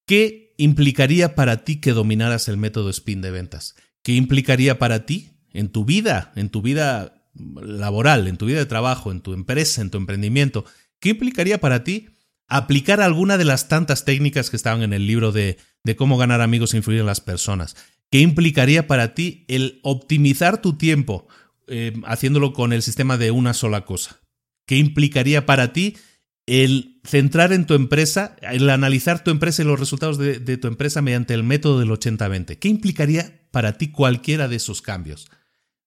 Speaker 2: ¿Qué implicaría para ti que dominaras el método spin de ventas? ¿Qué implicaría para ti en tu vida, en tu vida laboral, en tu vida de trabajo, en tu empresa, en tu emprendimiento? ¿Qué implicaría para ti aplicar alguna de las tantas técnicas que estaban en el libro de, de cómo ganar amigos e influir en las personas? ¿Qué implicaría para ti el optimizar tu tiempo eh, haciéndolo con el sistema de una sola cosa? ¿Qué implicaría para ti el centrar en tu empresa, el analizar tu empresa y los resultados de, tu empresa mediante el método del 80-20? ¿Qué implicaría para ti cualquiera de esos cambios?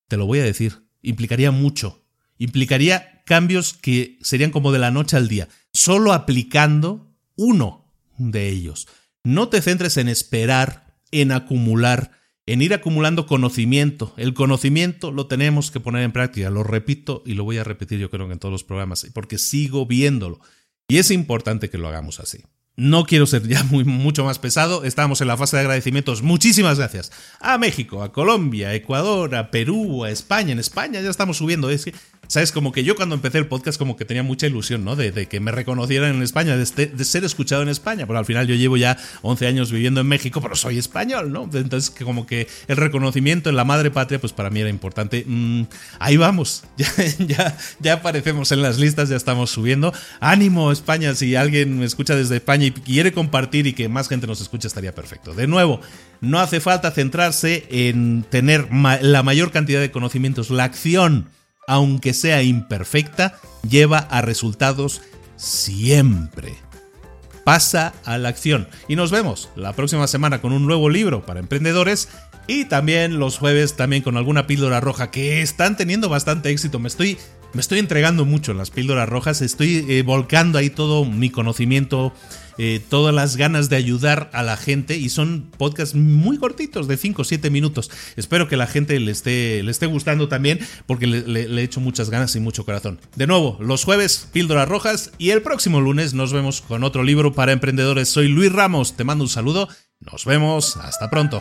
Speaker 2: Te lo voy a decir, implicaría mucho. Implicaría cambios que serían como de la noche al día, solo aplicando uno de ellos. No te centres en esperar, en acumular, en ir acumulando conocimiento. El conocimiento lo tenemos que poner en práctica, lo repito y lo voy a repetir yo creo que en todos los programas, porque sigo viéndolo. Y es importante que lo hagamos así. No quiero ser ya muy, mucho más pesado, estamos en la fase de agradecimientos. Muchísimas gracias a México, a Colombia, a Ecuador, a Perú, a España. En España ya estamos subiendo. Es que ¿Sabes? Como que yo cuando empecé el podcast como que tenía mucha ilusión, ¿no? De, que me reconocieran en España, de, de, ser escuchado en España. Pero al final yo llevo ya 11 años viviendo en México, pero soy español, ¿no? Entonces que como que el reconocimiento en la madre patria, pues para mí era importante. Mm, ahí vamos, ya, ya aparecemos en las listas, ya estamos subiendo. Ánimo España, si alguien me escucha desde España y quiere compartir y que más gente nos escuche, estaría perfecto. De nuevo, no hace falta centrarse en tener la mayor cantidad de conocimientos, la acción aunque sea imperfecta, lleva a resultados siempre. Pasa a la acción y nos vemos la próxima semana con un nuevo libro para emprendedores y también los jueves también con alguna píldora roja que están teniendo bastante éxito. Me estoy me estoy entregando mucho en las píldoras rojas, estoy eh, volcando ahí todo mi conocimiento, eh, todas las ganas de ayudar a la gente y son podcasts muy cortitos, de 5 o 7 minutos. Espero que la gente le esté, le esté gustando también porque le, he hecho muchas ganas y mucho corazón. De nuevo, los jueves, píldoras rojas y el próximo lunes nos vemos con otro libro para emprendedores. Soy Luis Ramos, te mando un saludo, nos vemos, hasta pronto.